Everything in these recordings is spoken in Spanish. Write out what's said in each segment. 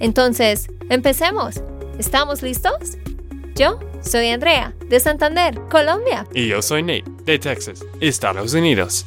Entonces, empecemos. ¿Estamos listos? Yo soy Andrea, de Santander, Colombia. Y yo soy Nate, de Texas, Estados Unidos.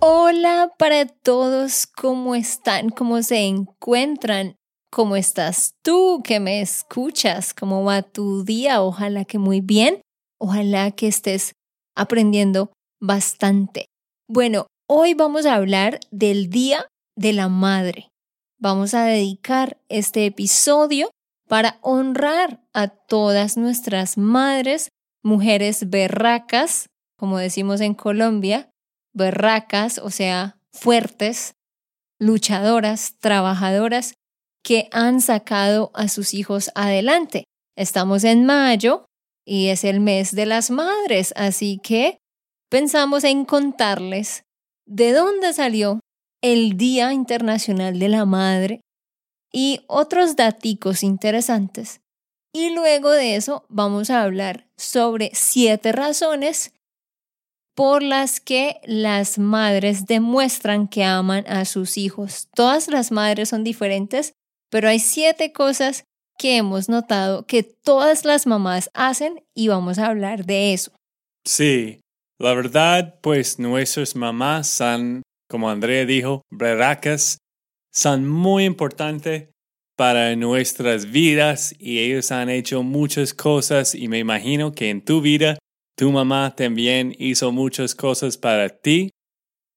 Hola para todos, ¿cómo están? ¿Cómo se encuentran? ¿Cómo estás tú que me escuchas? ¿Cómo va tu día? Ojalá que muy bien. Ojalá que estés aprendiendo bastante. Bueno, hoy vamos a hablar del Día de la Madre. Vamos a dedicar este episodio para honrar a todas nuestras madres, mujeres berracas, como decimos en Colombia, berracas, o sea, fuertes, luchadoras, trabajadoras, que han sacado a sus hijos adelante. Estamos en mayo y es el mes de las madres, así que pensamos en contarles de dónde salió el Día Internacional de la Madre y otros daticos interesantes. Y luego de eso vamos a hablar sobre siete razones por las que las madres demuestran que aman a sus hijos. Todas las madres son diferentes, pero hay siete cosas que hemos notado que todas las mamás hacen y vamos a hablar de eso. Sí, la verdad, pues nuestras mamás son, como Andrea dijo, berracas, son muy importantes para nuestras vidas y ellos han hecho muchas cosas y me imagino que en tu vida tu mamá también hizo muchas cosas para ti.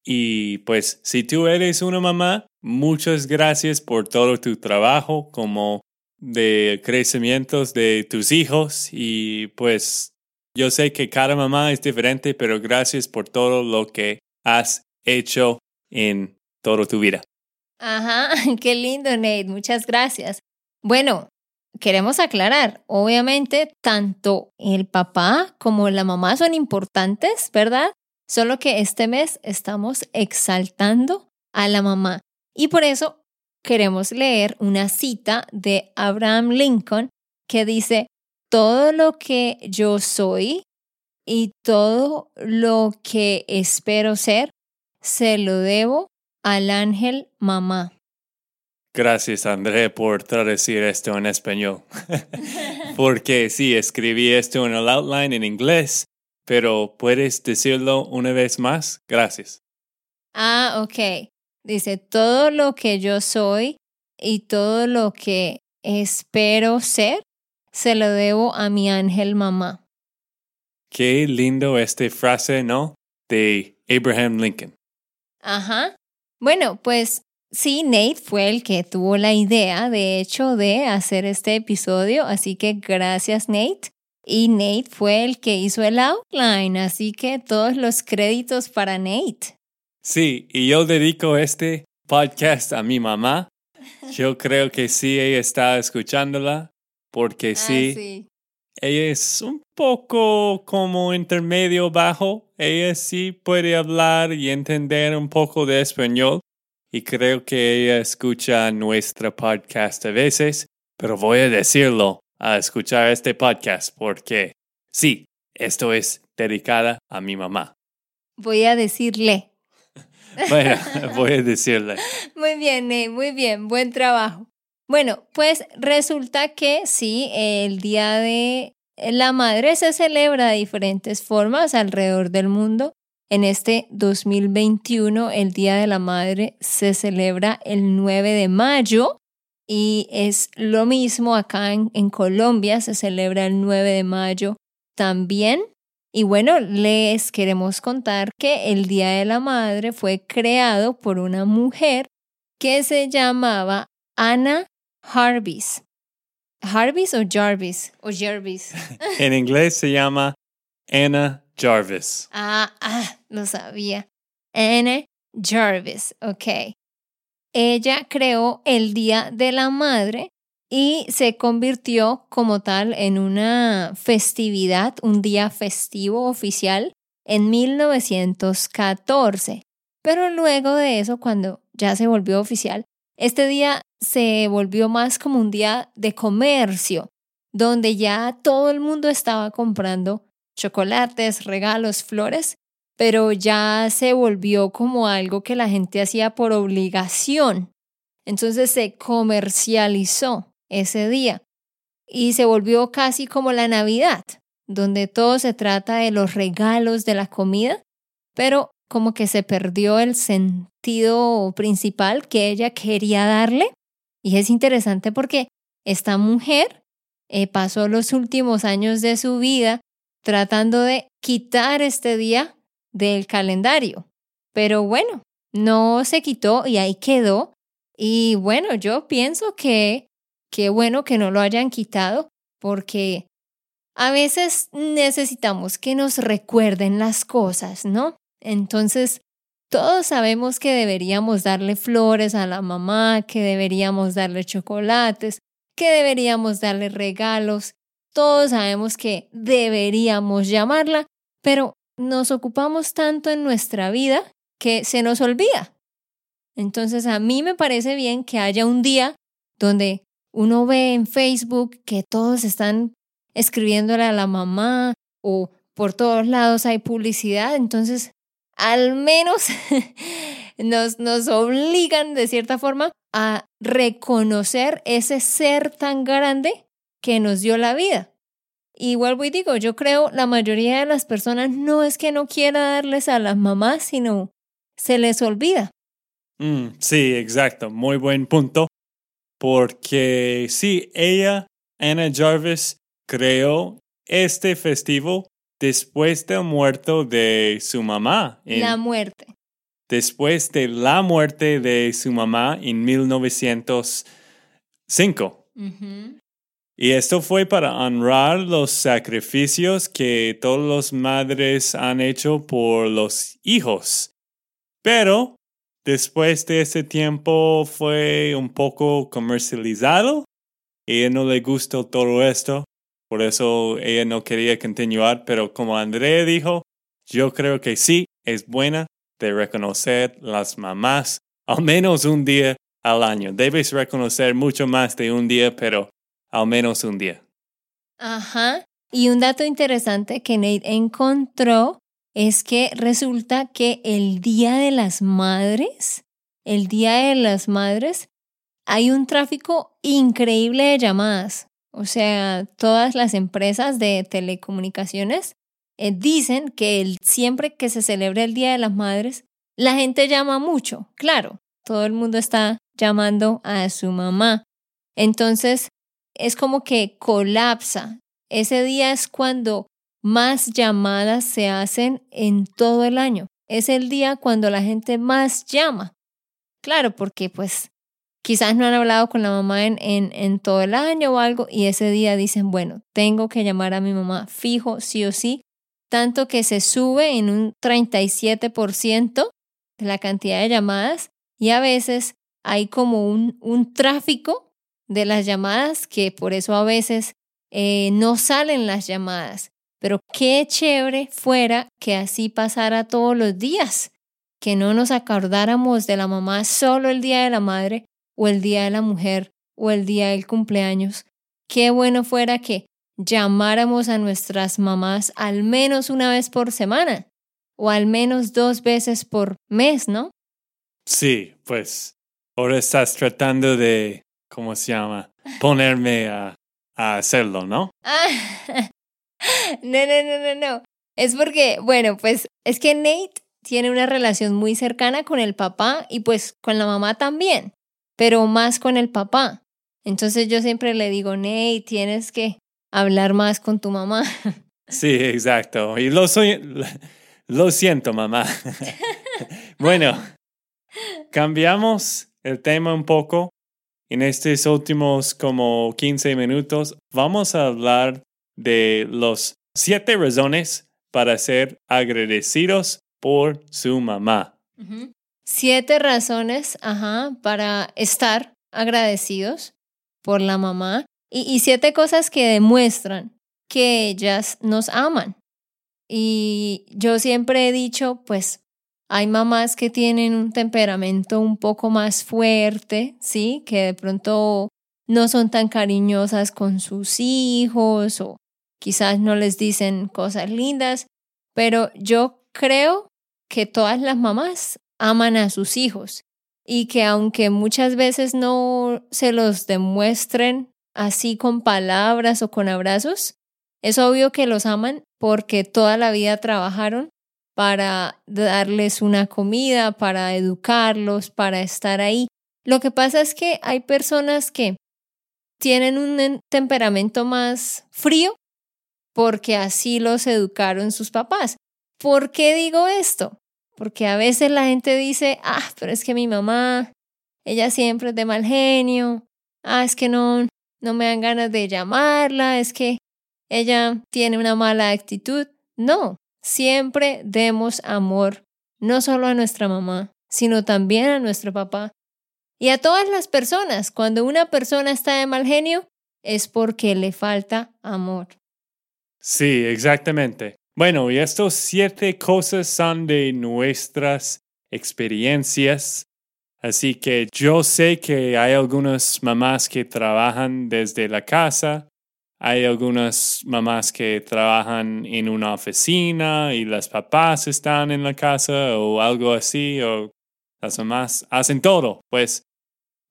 Y pues si tú eres una mamá, muchas gracias por todo tu trabajo como de crecimientos de tus hijos y pues yo sé que cada mamá es diferente, pero gracias por todo lo que has hecho en toda tu vida. Ajá, qué lindo Nate, muchas gracias. Bueno, queremos aclarar, obviamente tanto el papá como la mamá son importantes, ¿verdad? Solo que este mes estamos exaltando a la mamá. Y por eso queremos leer una cita de Abraham Lincoln que dice, todo lo que yo soy y todo lo que espero ser, se lo debo al ángel mamá. Gracias, André, por traducir esto en español. Porque sí, escribí esto en el outline en inglés, pero ¿puedes decirlo una vez más? Gracias. Ah, ok. Dice, todo lo que yo soy y todo lo que espero ser, se lo debo a mi ángel mamá. Qué lindo esta frase, ¿no? De Abraham Lincoln. Ajá. Bueno, pues sí, Nate fue el que tuvo la idea, de hecho, de hacer este episodio, así que gracias, Nate. Y Nate fue el que hizo el outline, así que todos los créditos para Nate. Sí, y yo dedico este podcast a mi mamá. Yo creo que sí, ella está escuchándola, porque ah, sí, ella es un poco como intermedio bajo. Ella sí puede hablar y entender un poco de español. Y creo que ella escucha nuestro podcast a veces, pero voy a decirlo a escuchar este podcast porque sí, esto es dedicada a mi mamá. Voy a decirle. Bueno, voy a decirle. Muy bien, muy bien, buen trabajo. Bueno, pues resulta que sí, el Día de la Madre se celebra de diferentes formas alrededor del mundo. En este 2021, el Día de la Madre se celebra el 9 de mayo y es lo mismo acá en, en Colombia, se celebra el 9 de mayo también. Y bueno, les queremos contar que el Día de la Madre fue creado por una mujer que se llamaba Anna Jarvis. ¿Jarvis o Jarvis? O Jarvis. en inglés se llama Anna Jarvis. Ah, ah, lo sabía. Anna Jarvis, ok. ella creó el Día de la Madre y se convirtió como tal en una festividad, un día festivo oficial en 1914. Pero luego de eso, cuando ya se volvió oficial, este día se volvió más como un día de comercio, donde ya todo el mundo estaba comprando chocolates, regalos, flores, pero ya se volvió como algo que la gente hacía por obligación. Entonces se comercializó ese día y se volvió casi como la Navidad, donde todo se trata de los regalos, de la comida, pero como que se perdió el sentido principal que ella quería darle. Y es interesante porque esta mujer eh, pasó los últimos años de su vida tratando de quitar este día del calendario. Pero bueno, no se quitó y ahí quedó. Y bueno, yo pienso que qué bueno que no lo hayan quitado porque a veces necesitamos que nos recuerden las cosas, ¿no? Entonces, todos sabemos que deberíamos darle flores a la mamá, que deberíamos darle chocolates, que deberíamos darle regalos. Todos sabemos que deberíamos llamarla, pero nos ocupamos tanto en nuestra vida que se nos olvida. Entonces, a mí me parece bien que haya un día donde uno ve en Facebook que todos están escribiéndole a la mamá o por todos lados hay publicidad, entonces al menos nos, nos obligan de cierta forma a reconocer ese ser tan grande que nos dio la vida. Y vuelvo digo, yo creo la mayoría de las personas no es que no quiera darles a las mamás, sino se les olvida. Mm, sí, exacto, muy buen punto. Porque sí, ella, Anna Jarvis, creó este festivo después del muerto de su mamá. la muerte. Después de la muerte de su mamá en 1905. Y esto fue para honrar los sacrificios que todas las madres han hecho por los hijos. Pero después de ese tiempo fue un poco comercializado. Y no le gustó todo esto. Por eso ella no quería continuar, pero como Andrea dijo, yo creo que sí es buena de reconocer las mamás al menos un día al año. Debes reconocer mucho más de un día, pero al menos un día. Ajá. Y un dato interesante que Nate encontró es que resulta que el Día de las Madres, el Día de las Madres, hay un tráfico increíble de llamadas. O sea, todas las empresas de telecomunicaciones eh, dicen que siempre que se celebra el Día de las Madres, la gente llama mucho. Claro, todo el mundo está llamando a su mamá. Entonces, es como que colapsa. Ese día es cuando más llamadas se hacen en todo el año. Es el día cuando la gente más llama. Claro, porque pues quizás no han hablado con la mamá en, en, todo el año o algo y ese día dicen, bueno, tengo que llamar a mi mamá fijo, sí o sí, tanto que se sube en un 37% de la cantidad de llamadas y a veces hay como un, un tráfico de las llamadas que por eso a veces eh, no salen las llamadas. Pero qué chévere fuera que así pasara todos los días, que no nos acordáramos de la mamá solo el día de la madre, o el Día de la Mujer o el Día del cumpleaños. Qué bueno fuera que llamáramos a nuestras mamás al menos una vez por semana o al menos dos veces por mes, ¿no? Sí, pues ahora estás tratando de, ¿cómo se llama? Ponerme a, a hacerlo, ¿no? no, no, no, no, no. Es porque, bueno, pues es que Nate tiene una relación muy cercana con el papá y pues con la mamá también pero más con el papá. Entonces yo siempre le digo, Ney, tienes que hablar más con tu mamá. Sí, exacto. Y lo, soy, lo siento, mamá. bueno, cambiamos el tema un poco. En estos últimos como 15 minutos vamos a hablar de los siete razones para ser agradecidos por su mamá. Siete razones, para estar agradecidos por la mamá y, y siete cosas que demuestran que ellas nos aman. Y yo siempre he dicho, pues, hay mamás que tienen un temperamento un poco más fuerte, ¿sí? Que de pronto no son tan cariñosas con sus hijos o quizás no les dicen cosas lindas, pero yo creo que todas las mamás aman a sus hijos y que aunque muchas veces no se los demuestren así con palabras o con abrazos, es obvio que los aman porque toda la vida trabajaron para darles una comida, para educarlos, para estar ahí. Lo que pasa es que hay personas que tienen un temperamento más frío porque así los educaron sus papás. ¿Por qué digo esto? Porque a veces la gente dice, ah, pero es que mi mamá, ella siempre es de mal genio, ah, es que no, no me dan ganas de llamarla, es que ella tiene una mala actitud. No, siempre demos amor, no solo a nuestra mamá, sino también a nuestro papá. Y a todas las personas, cuando una persona está de mal genio, es porque le falta amor. Sí, exactamente. Bueno, y estas siete cosas son de nuestras experiencias. Así que yo sé que hay algunas mamás que trabajan desde la casa, hay algunas mamás que trabajan en una oficina y las papás están en la casa o algo así, o las mamás hacen todo. Pues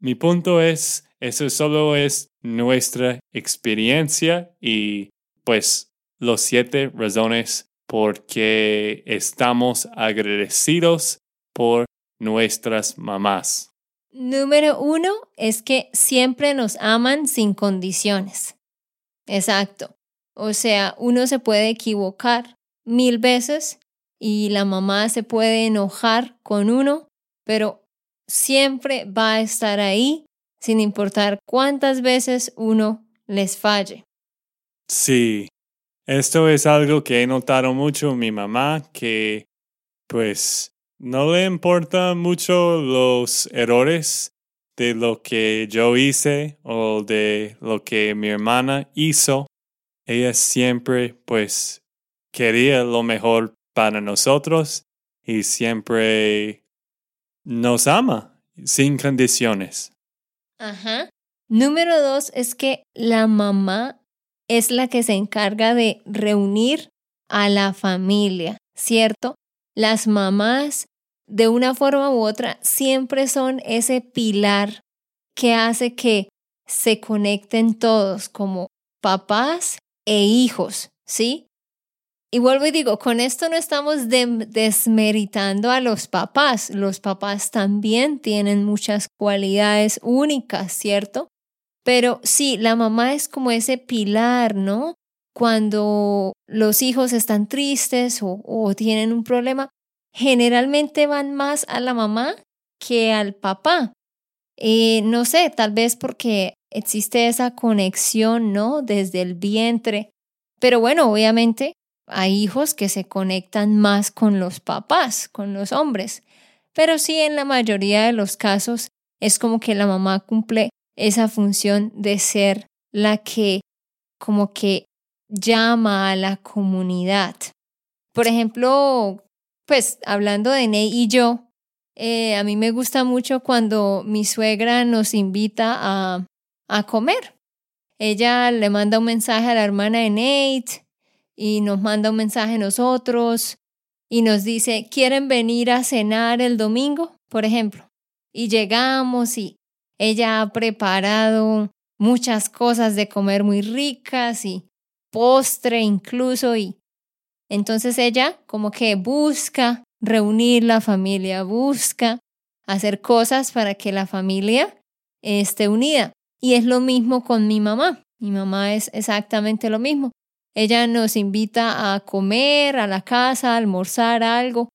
mi punto es, eso solo es nuestra experiencia y pues los siete razones por qué estamos agradecidos por nuestras mamás. Número uno es que siempre nos aman sin condiciones. Exacto. O sea, uno se puede equivocar mil veces y la mamá se puede enojar con uno, pero siempre va a estar ahí sin importar cuántas veces uno les falle. Sí, esto es algo que he notado mucho mi mamá, que pues no le importa mucho los errores de lo que yo hice o de lo que mi hermana hizo. Ella siempre pues quería lo mejor para nosotros y siempre nos ama sin condiciones. Ajá. Número dos es que la mamá es la que se encarga de reunir a la familia, ¿cierto? Las mamás, de una forma u otra, siempre son ese pilar que hace que se conecten todos como papás e hijos, ¿sí? Y vuelvo y digo, con esto no estamos desmeritando a los papás. Los papás también tienen muchas cualidades únicas, ¿cierto? Pero sí, la mamá es como ese pilar, ¿no? Cuando los hijos están tristes o, tienen un problema, generalmente van más a la mamá que al papá. Eh, no sé, tal vez porque existe esa conexión, ¿no? Desde el vientre. Pero bueno, obviamente hay hijos que se conectan más con los papás, con los hombres. Pero sí, en la mayoría de los casos es como que la mamá cumple esa función de ser la que como que llama a la comunidad. Por ejemplo, pues hablando de Ney y yo, eh, a mí me gusta mucho cuando mi suegra nos invita a, a comer. Ella le manda un mensaje a la hermana de Nate y nos manda un mensaje a nosotros y nos dice, ¿quieren venir a cenar el domingo? Por ejemplo. Y llegamos y ella ha preparado muchas cosas de comer muy ricas y postre incluso y entonces ella como que busca reunir la familia, busca hacer cosas para que la familia esté unida. Y es lo mismo con mi mamá. Mi mamá es exactamente lo mismo. Ella nos invita a comer a la casa, a almorzar algo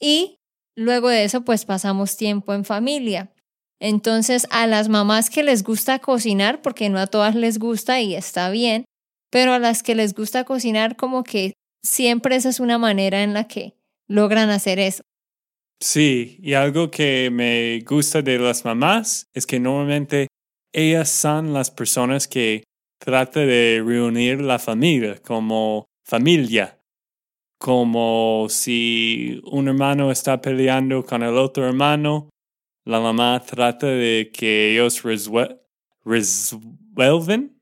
y luego de eso pues pasamos tiempo en familia. Entonces, a las mamás que les gusta cocinar, porque no a todas les gusta y está bien, pero a las que les gusta cocinar, como que siempre esa es una manera en la que logran hacer eso. Sí, y algo que me gusta de las mamás es que normalmente ellas son las personas que tratan de reunir la familia como familia, como si un hermano está peleando con el otro hermano, la mamá trata de que ellos resuelvan,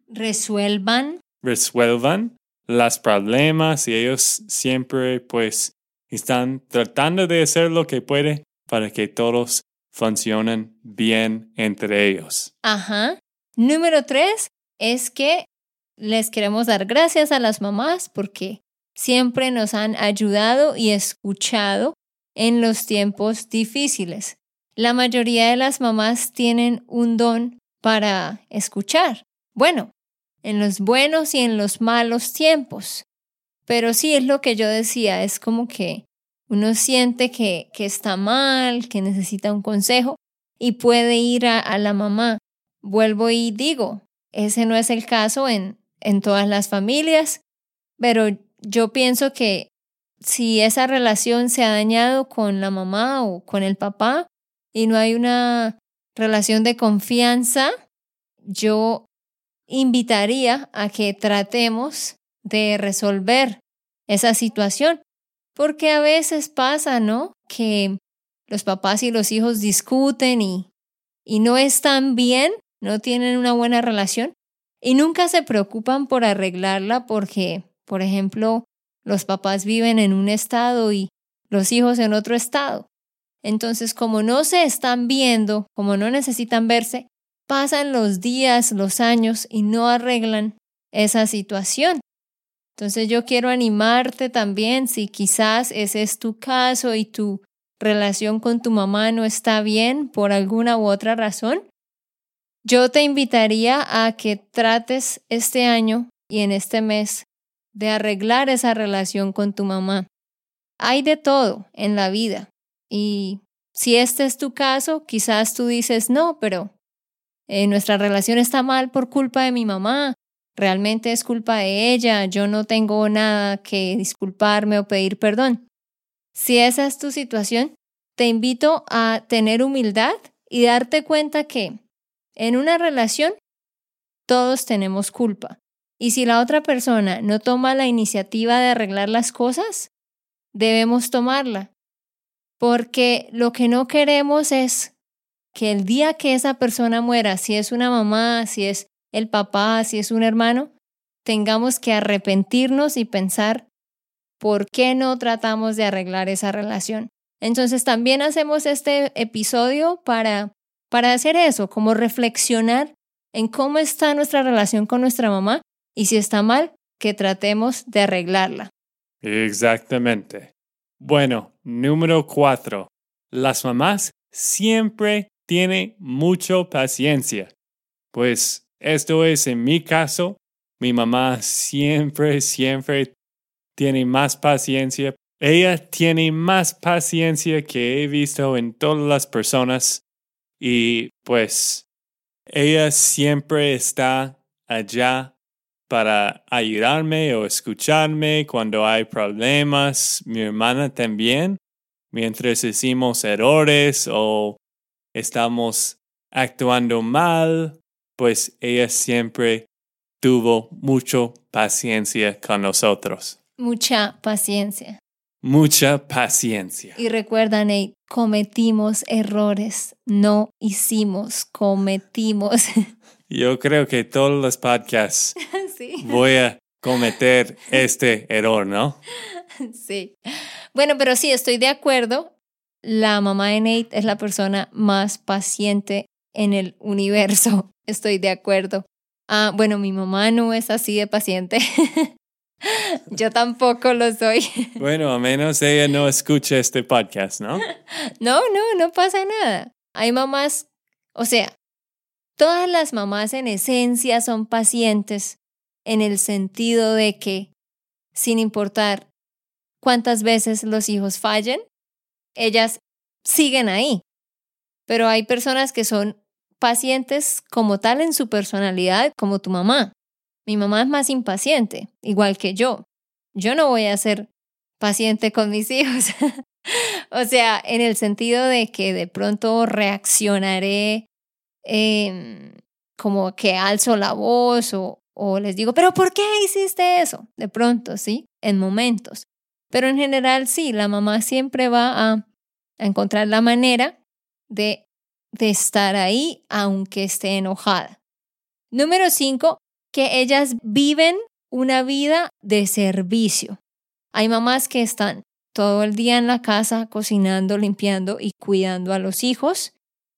resuelvan, resuelvan los problemas y ellos siempre pues están tratando de hacer lo que puede para que todos funcionen bien entre ellos. Ajá. Número tres es que les queremos dar gracias a las mamás porque siempre nos han ayudado y escuchado en los tiempos difíciles. La mayoría de las mamás tienen un don para escuchar. Bueno, en los buenos y en los malos tiempos. Pero sí es lo que yo decía, es como que uno siente que, que está mal, que necesita un consejo y puede ir a, la mamá. Vuelvo y digo, ese no es el caso en, en todas las familias, pero yo pienso que si esa relación se ha dañado con la mamá o con el papá y no hay una relación de confianza, yo invitaría a que tratemos de resolver esa situación, porque a veces pasa, ¿no? Que los papás y los hijos discuten y, y no están bien, no tienen una buena relación y nunca se preocupan por arreglarla porque, por ejemplo, los papás viven en un estado y los hijos en otro estado. Entonces, como no se están viendo, como no necesitan verse, pasan los días, los años y no arreglan esa situación. Entonces yo quiero animarte también si quizás ese es tu caso y tu relación con tu mamá no está bien por alguna u otra razón, yo te invitaría a que trates este año y en este mes de arreglar esa relación con tu mamá. Hay de todo en la vida y si este es tu caso, quizás tú dices, no, pero eh, nuestra relación está mal por culpa de mi mamá, realmente es culpa de ella, yo no tengo nada que disculparme o pedir perdón. Si esa es tu situación, te invito a tener humildad y darte cuenta que en una relación todos tenemos culpa. Y si la otra persona no toma la iniciativa de arreglar las cosas, debemos tomarla. Porque lo que no queremos es que el día que esa persona muera, si es una mamá, si es el papá, si es un hermano, tengamos que arrepentirnos y pensar por qué no tratamos de arreglar esa relación. Entonces también hacemos este episodio para, para hacer eso, como reflexionar en cómo está nuestra relación con nuestra mamá y si está mal, que tratemos de arreglarla. Exactamente. Bueno, número cuatro. Las mamás siempre tiene mucha paciencia. Pues esto es en mi caso. Mi mamá siempre, siempre tiene más paciencia. Ella tiene más paciencia que he visto en todas las personas y pues ella siempre está allá para ayudarme o escucharme cuando hay problemas. Mi hermana también, mientras hicimos errores o estamos actuando mal, pues ella siempre tuvo mucha paciencia con nosotros. Mucha paciencia. Mucha paciencia. Y recuerda, Nate, cometimos errores, no hicimos, cometimos. Yo creo que todos los podcasts voy a cometer este error, ¿no? Sí. Bueno, pero sí, estoy de acuerdo la mamá de Nate es la persona más paciente en el universo. Estoy de acuerdo. Ah, bueno, mi mamá no es así de paciente. Yo tampoco lo soy. Bueno, a menos ella no escucha este podcast, ¿no? No, no, no pasa nada. Hay mamás, o sea, todas las mamás en esencia son pacientes en el sentido de que, sin importar cuántas veces los hijos fallen, ellas siguen ahí. Pero hay personas que son pacientes como tal en su personalidad, como tu mamá. Mi mamá es más impaciente, igual que yo. Yo no voy a ser paciente con mis hijos, o sea, en el sentido de que de pronto reaccionaré em, como que alzo la voz o, les digo, pero ¿por qué hiciste eso? De pronto, ¿sí? En momentos. Pero en general, sí, la mamá siempre va a, encontrar la manera de, de estar ahí aunque esté enojada. Número cinco, que ellas viven una vida de servicio. Hay mamás que están todo el día en la casa cocinando, limpiando y cuidando a los hijos.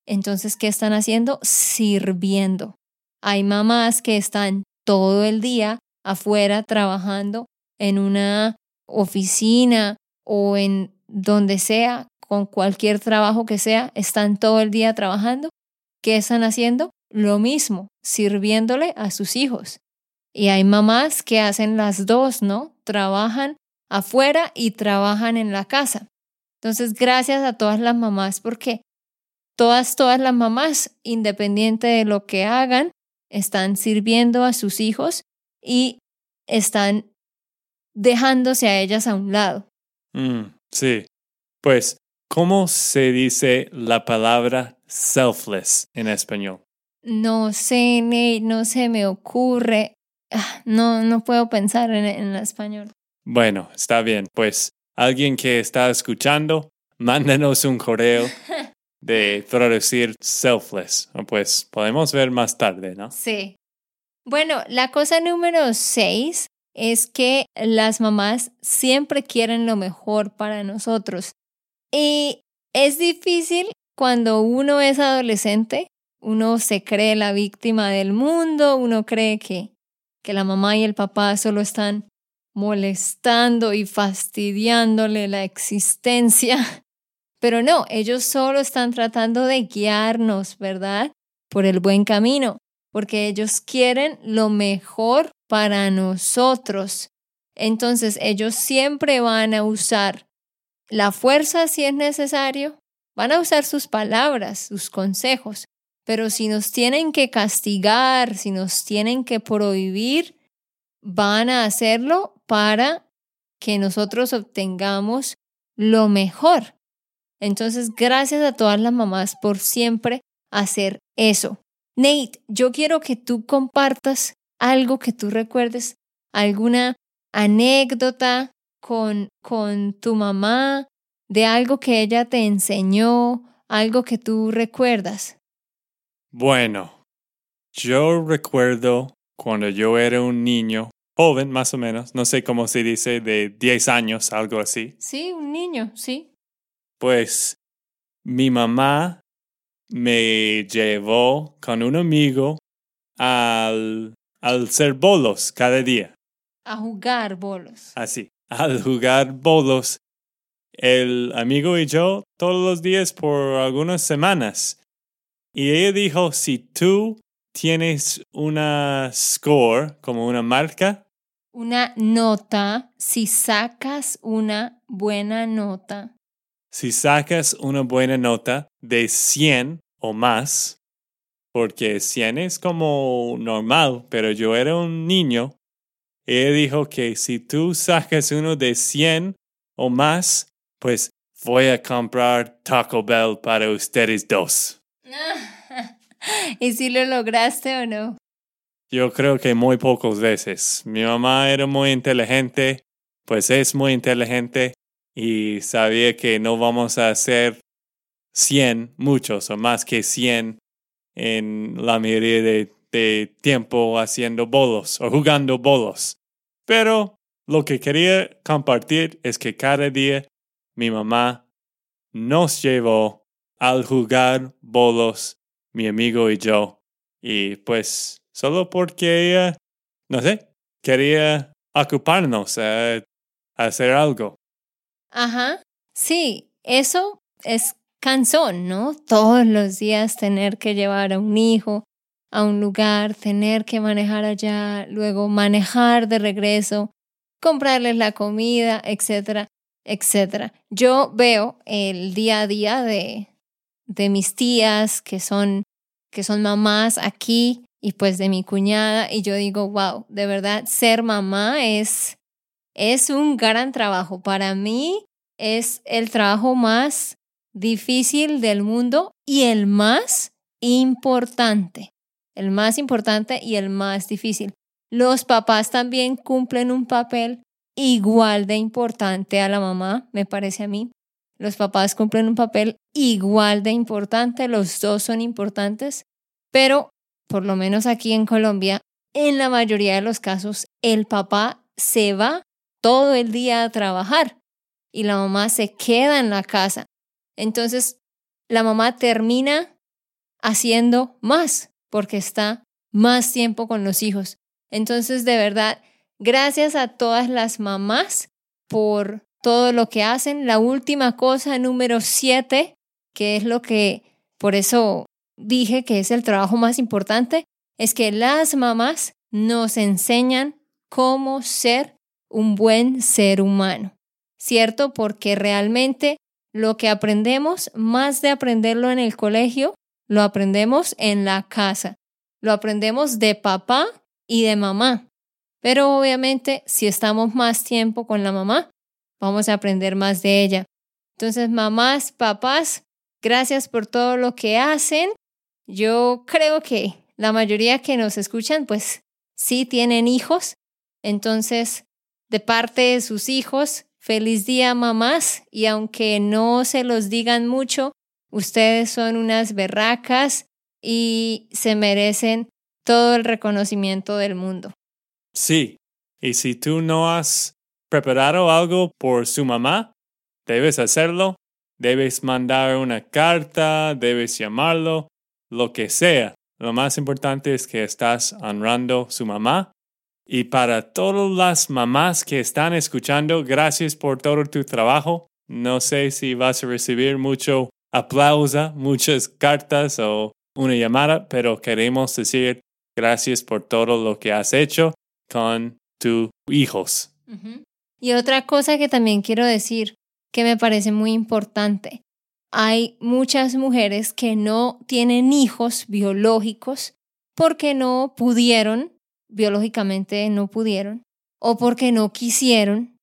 Entonces, ¿qué están haciendo? Sirviendo. Hay mamás que están todo el día afuera trabajando en una oficina o en donde sea, con cualquier trabajo que sea, están todo el día trabajando. ¿Qué están haciendo? Lo mismo, sirviéndole a sus hijos. Y hay mamás que hacen las dos, ¿no? Trabajan afuera y trabajan en la casa. Entonces, gracias a todas las mamás porque todas, todas las mamás, independiente de lo que hagan, están sirviendo a sus hijos y están dejándose a ellas a un lado. Mm, sí, pues, ¿cómo se dice la palabra selfless en español? No sé, no se me ocurre. Ah, no, no puedo pensar en, en español. Bueno, está bien. Pues alguien que está escuchando, mándanos un correo de traducir selfless. Pues podemos ver más tarde, ¿no? Sí. Bueno, la cosa número seis es que las mamás siempre quieren lo mejor para nosotros. Y es difícil cuando uno es adolescente, uno se cree la víctima del mundo, uno cree que, que la mamá y el papá solo están molestando y fastidiándole la existencia. Pero no, ellos solo están tratando de guiarnos, ¿verdad? Por el buen camino, porque ellos quieren lo mejor para nosotros. Entonces ellos siempre van a usar la fuerza si es necesario, van a usar sus palabras, sus consejos, pero si nos tienen que castigar, si nos tienen que prohibir, van a hacerlo para que nosotros obtengamos lo mejor. Entonces, gracias a todas las mamás por siempre hacer eso. Nate, yo quiero que tú compartas algo que tú recuerdes, alguna anécdota con, con tu mamá, de algo que ella te enseñó, algo que tú recuerdas. Bueno, yo recuerdo cuando yo era un niño, joven más o menos, no sé cómo se dice, de 10 años, algo así. Sí, un niño, sí. Pues mi mamá me llevó con un amigo al, al ser bolos cada día. A jugar bolos. Así, al jugar bolos. El amigo y yo todos los días por algunas semanas. Y ella dijo, si tú tienes una score, como una marca. Una nota, si sacas una buena nota. Si sacas una buena nota de 100 o más, porque 100 es como normal, pero yo era un niño, ella dijo que si tú sacas uno de 100 o más, pues voy a comprar Taco Bell para ustedes dos. ¿Y si lo lograste o no? Yo creo que muy pocas veces. Mi mamá era muy inteligente, pues es muy inteligente y sabía que no vamos a hacer 100, muchos o más que 100 en la mayoría de, tiempo haciendo bolos o jugando bolos. Pero lo que quería compartir es que cada día mi mamá nos llevó al jugar bolos, mi amigo y yo. Y pues solo porque ella, no sé, quería ocuparnos a hacer algo. Ajá, sí, eso es cansón, ¿no? Todos los días tener que llevar a un hijo a un lugar, tener que manejar allá, luego manejar de regreso, comprarles la comida, etcétera, etcétera. Yo veo el día a día de, de mis tías que son, que son mamás aquí y pues de mi cuñada y yo digo, wow, de verdad ser mamá es, es un gran trabajo. Para mí es el trabajo más difícil del mundo y el más importante. El más importante y el más difícil. Los papás también cumplen un papel igual de importante a la mamá, me parece a mí. Los papás cumplen un papel igual de importante, los dos son importantes, pero por lo menos aquí en Colombia, en la mayoría de los casos, el papá se va todo el día a trabajar y la mamá se queda en la casa. Entonces, la mamá termina haciendo más porque está más tiempo con los hijos. Entonces, de verdad, gracias a todas las mamás por todo lo que hacen. La última cosa, número siete, que es lo que por eso dije que es el trabajo más importante, es que las mamás nos enseñan cómo ser un buen ser humano, ¿cierto? Porque realmente lo que aprendemos, más de aprenderlo en el colegio, lo aprendemos en la casa, lo aprendemos de papá y de mamá. Pero obviamente si estamos más tiempo con la mamá, vamos a aprender más de ella. Entonces, mamás, papás, gracias por todo lo que hacen. Yo creo que la mayoría que nos escuchan, pues sí tienen hijos. Entonces, de parte de sus hijos, feliz día mamás. Y aunque no se los digan mucho, ustedes son unas berracas y se merecen todo el reconocimiento del mundo. Sí, y si tú no has preparado algo por su mamá, debes hacerlo, debes mandar una carta, debes llamarlo, lo que sea. Lo más importante es que estás honrando su mamá. Y para todas las mamás que están escuchando, gracias por todo tu trabajo. No sé si vas a recibir mucho aplauso, muchas cartas o una llamada, pero queremos decir gracias por todo lo que has hecho con tus hijos. Y otra cosa que también quiero decir que me parece muy importante. Hay muchas mujeres que no tienen hijos biológicos porque no pudieron, biológicamente no pudieron, o porque no quisieron,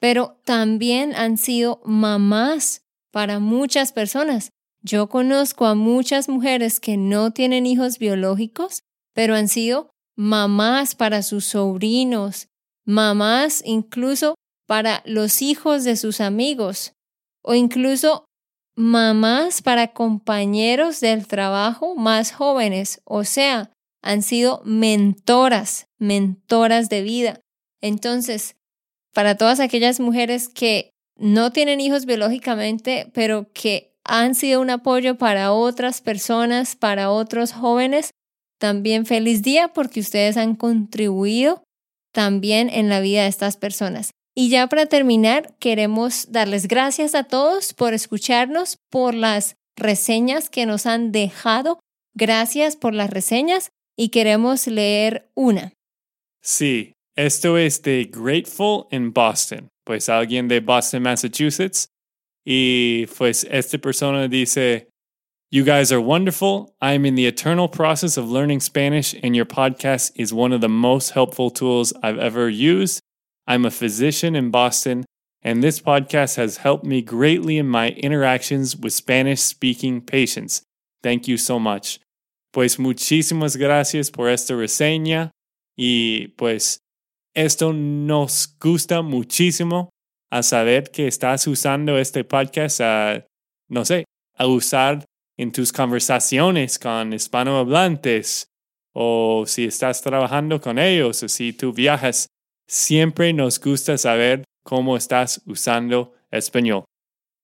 pero también han sido mamás para muchas personas. Yo conozco a muchas mujeres que no tienen hijos biológicos, pero han sido mamás para sus sobrinos, mamás incluso para los hijos de sus amigos o incluso mamás para compañeros del trabajo más jóvenes, o sea, han sido mentoras, mentoras de vida. Entonces, para todas aquellas mujeres que no tienen hijos biológicamente, pero que han sido un apoyo para otras personas, para otros jóvenes, también feliz día porque ustedes han contribuido también en la vida de estas personas. Y ya para terminar, queremos darles gracias a todos por escucharnos, por las reseñas que nos han dejado. Gracias por las reseñas y queremos leer una. Sí, esto es de Grateful in Boston, pues alguien de Boston, Massachusetts. Y pues esta persona dice, You guys are wonderful. I am in the eternal process of learning Spanish, and your podcast is one of the most helpful tools I've ever used. I'm a physician in Boston, and this podcast has helped me greatly in my interactions with Spanish speaking patients. Thank you so much. Pues muchísimas gracias por esta reseña y pues esto nos gusta muchísimo a saber que estás usando este podcast a, no sé, a usar en tus conversaciones con hispanohablantes o si estás trabajando con ellos o si tú viajas, siempre nos gusta saber cómo estás usando español.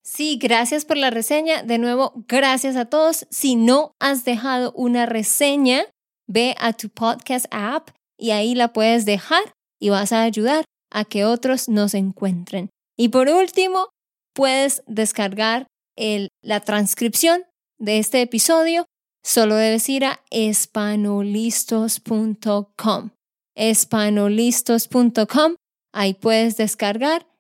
Sí, gracias por la reseña. De nuevo, gracias a todos. Si no has dejado una reseña, ve a tu podcast app y ahí la puedes dejar y vas a ayudar a que otros nos encuentren. Y por último, puedes descargar la transcripción de este episodio, solo debes ir a espanolistos.com. Espanolistos.com, ahí puedes descargar